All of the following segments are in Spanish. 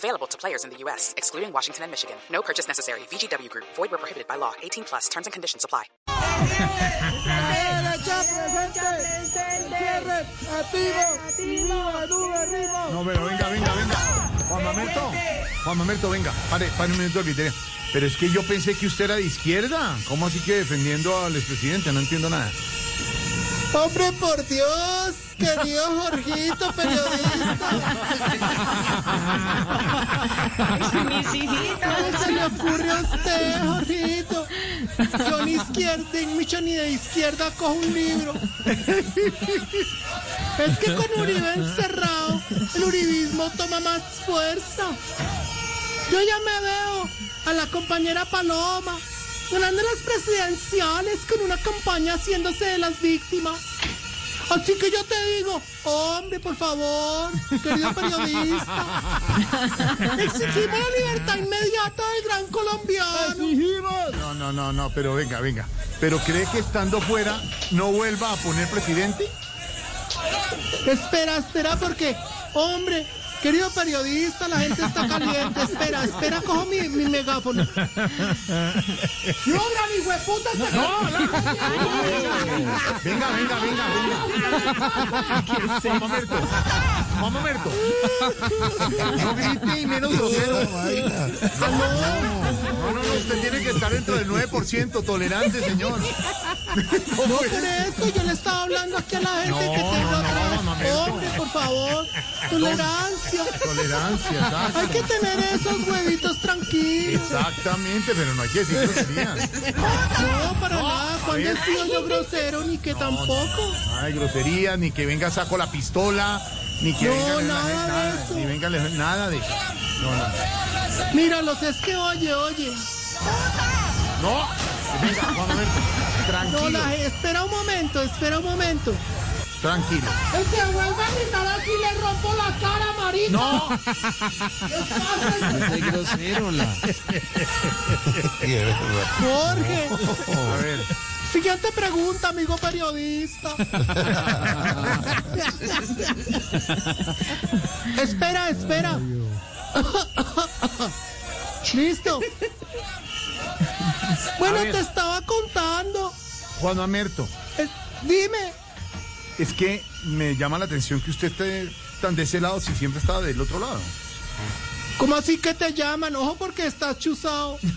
Available to players in the U.S., excluding Washington and Michigan. No purchase necessary. VGW Group. Void where prohibited by law. 18 plus. Terms and conditions apply. No, pero venga, venga, venga. Juan Mamerto, Juan Mamerto, venga, pare, pare un minuto criterio. Pero es que yo pensé que usted era de izquierda. ¿Cómo así que defendiendo al expresidente? No entiendo nada. Hombre, por Dios, querido Jorgito, periodista. Mis hijitos. ¿Cómo se le ocurre a usted, Jorgito? Yo ni izquierda, mucho ni de izquierda cojo un libro. Es que con Uribe encerrado, el uribismo toma más fuerza. Yo ya me veo a la compañera Paloma ganando las presidenciales con una campaña haciéndose de las víctimas. Así que yo te digo, hombre, por favor, querido periodista, exigimos la libertad inmediata del gran colombiano. No, no, no, no, pero venga, venga. ¿Pero cree que estando fuera no vuelva a poner presidente? Espera, espera, porque, hombre, querido periodista, la gente está caliente. Espera, espera, cojo mi, mi megáfono. ¡No, gran hijo de puta! este- Venga, venga, venga, venga. Juan Mamerto, Juan Mamerto. No grite y menos grosero. No, no, no, usted tiene que estar dentro del 9% tolerante, señor. No, por eso yo le estaba hablando aquí a la gente No, que tenga no, no, atrás. Mamerto. Hombre, por favor, tolerancia. Tolerancia, exacto. Hay que tener esos huevitos tranquilos. Exactamente, pero no hay que decir groserías. No, para No, nada. Cuando he sido yo grosero, ni que tampoco. Ay, groserías, ni que venga saco la pistola, ni que No, venga le- nada de nada, eso. ni venga nada de eso. No, no. Míralos, es que oye, oye. No, venga, Mamerto, No, tranquilo, la, espera un momento, espera un momento. Tranquilo. El que vuelva a gritar así le rompo la cara, marica. No, Qué grosero la. Jorge. a ver, Siguiente pregunta, amigo periodista. espera, espera. Listo. Bueno, te estaba contando. Juan Mamerto, Eh, dime. Es que me llama la atención que usted esté tan de ese lado si siempre estaba del otro lado. ¿Cómo así que te llaman? Ojo porque estás chuzado.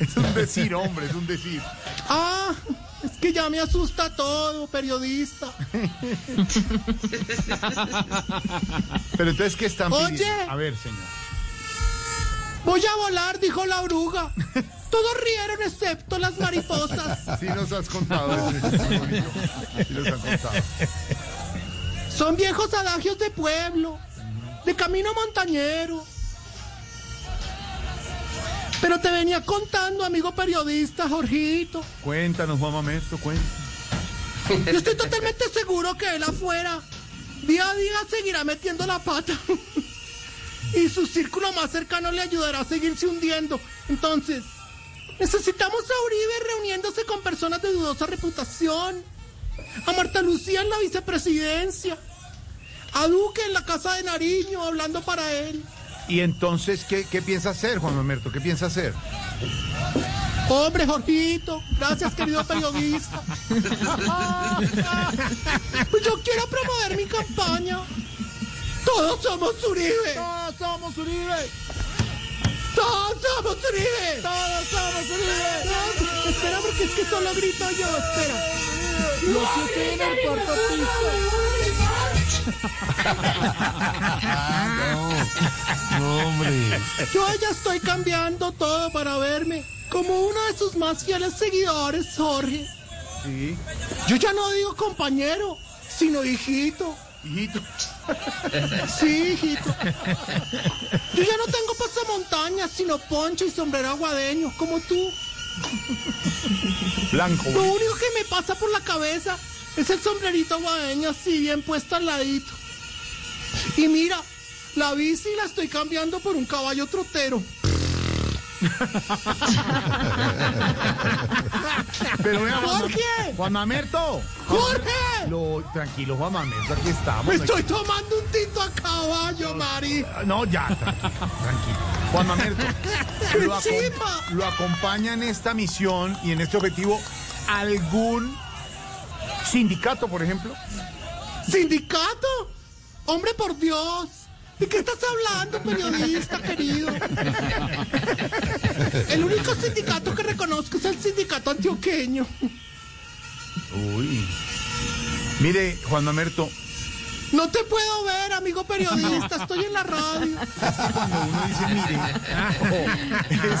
Es un decir, hombre, es un decir. Ah, es que ya me asusta todo, periodista. Pero entonces, ¿qué están Oye. pidiendo? A ver, señor. Voy a volar, dijo la oruga. Todos rieron excepto las mariposas. Sí nos has contado ese bonito. Sí nos han contado. Son viejos adagios de pueblo, de camino montañero. Pero te venía contando, amigo periodista, Jorgito. Cuéntanos, Juan Mamerto, cuéntanos. Yo estoy totalmente seguro que él afuera, día a día, seguirá metiendo la pata. Y su círculo más cercano le ayudará a seguirse hundiendo. Entonces, necesitamos a Uribe reuniéndose con personas de dudosa reputación. A Marta Lucía en la vicepresidencia. A Duque en la casa de Nariño hablando para él. Y entonces, ¿qué, qué piensa hacer, Juan Mamerto? ¿Qué piensa hacer? Hombre, Jorgito, gracias querido periodista. Pues yo quiero promover mi campaña. Todos somos Uribe. ¡Todos somos Uribe! Todos somos Uribe. Todos- Espera porque es que solo grito yo, espera. No sé, estoy en el cuarto piso. No, hombre. Yo ya estoy cambiando todo para verme como uno de sus más fieles seguidores, Jorge. Sí, Yo ya no digo compañero, sino hijito. Hijito. Sí, hijito. Yo ya no tengo pasamontañas, sino poncho y sombrero aguadeño, como tú. Blanco. Lo único que me pasa por la cabeza es el sombrerito guadeño así bien puesto al ladito. Y mira, la bici la estoy cambiando por un caballo trotero. Pero vea, Juan, Jorge. Juan Mamerto. ¡Jorge! Lo, tranquilo, Juan Mamerto, aquí estamos. Me estoy tomando un tinto a caballo, Mari. No, ya, tranquilo, tranquilo. Juan Mamerto, lo, acom- Chimba. lo acompaña en esta misión y en este objetivo algún sindicato, por ejemplo. ¿Sindicato? Hombre, por Dios. ¿De qué estás hablando, periodista querido? El único sindicato que reconozco es el sindicato antioqueño. Uy. Mire, Juan Mamerto, No te puedo ver, amigo periodista, estoy en la radio. cuando uno dice, mire,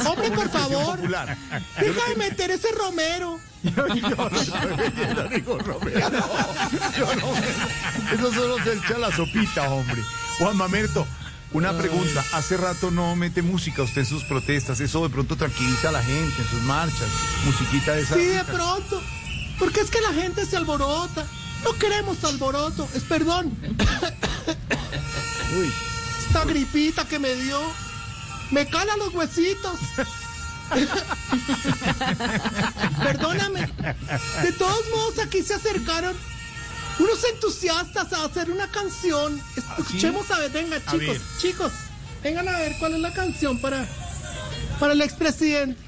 Hombre, por favor. popular. Deja de meter ese Romero. Yo no metiendo ningún Romero. Yo no Eso solo se echa la sopita, hombre. Juan Mamerto, una pregunta. Hace rato no mete música usted en sus protestas. Eso de pronto tranquiliza a la gente en sus marchas. Musiquita de esa. Sí, de pronto. Porque es que la gente se alborota. No queremos alboroto. Es perdón. Uy. Esta gripita que me dio. Me cala los huesitos. Perdóname. De todos modos, aquí se acercaron unos entusiastas a hacer una canción. Escuchemos a ver, venga, chicos, ver. chicos, vengan a ver cuál es la canción para, para el expresidente.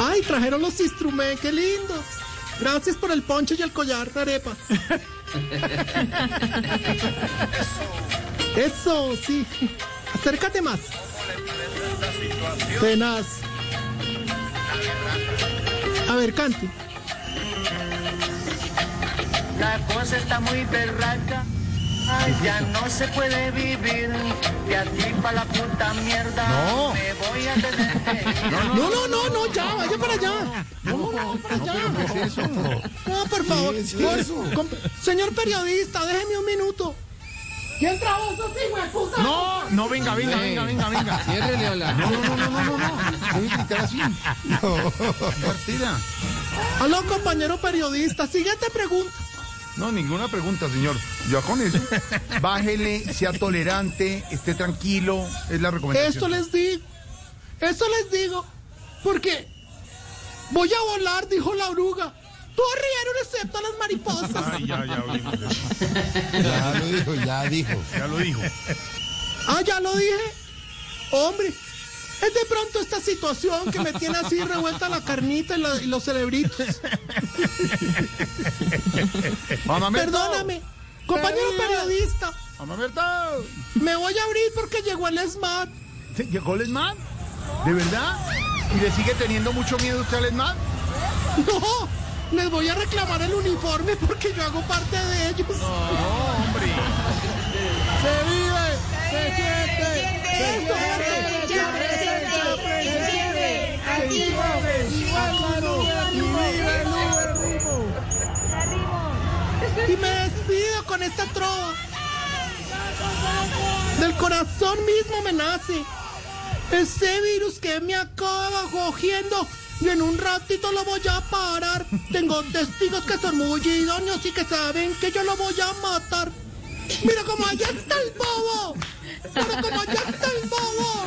Ay, trajeron los instrumentos, qué lindos. Gracias por el poncho y el collar de arepas. Eso, sí. Acércate más. Tenaz. A ver, cante. La cosa está muy berraca. Ay, ya no se puede vivir. De aquí para la puta mierda. No. Me voy a tener que ir. No, no, no, no, ya, vaya para allá. No, no, para allá. ¿Qué es eso? No, por favor. ¿Qué es Por- eso? com- señor periodista, déjeme un minuto. ¿Quién trajo esos hijueputas? No, no, venga, venga, venga, venga, venga. Ciérrele, hola. No, no, no, no, no, no, no. Voy a gritar así. No. Partida. Aló, compañero periodista. Siguiente pregunta. No, ninguna pregunta, señor. Yo con eso. Bájele, sea tolerante, esté tranquilo. Es la recomendación. Esto les digo. Eso les digo. Porque voy a volar, dijo la oruga. Todos rieron excepto las mariposas. Ay, ya, ya oímos eso. Ya lo dijo, ya dijo. Ya lo dijo. Ah, ya lo dije. Hombre, es de pronto esta situación que me tiene así revuelta la carnita y, la- y los cerebritos. Mamá. Perdóname, compañero periodista. Mamá. Me voy a abrir porque llegó el SMAT. ¿Se- ¿Llegó el ESMAD? ¿De verdad? ¿Y le sigue teniendo mucho miedo usted al ESMAD? No, les voy a reclamar el uniforme porque yo hago parte de ellos. No, hombre. Se vive, se siente, se Y me despido con esta trova. Del corazón mismo me nace. Ese virus que me acaba cogiendo. Y en un ratito lo voy a parar. Tengo testigos que son muy idóneos y que saben que yo lo voy a matar. Mira cómo allá está el bobo. Mira cómo allá está el bobo.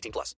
18 plus.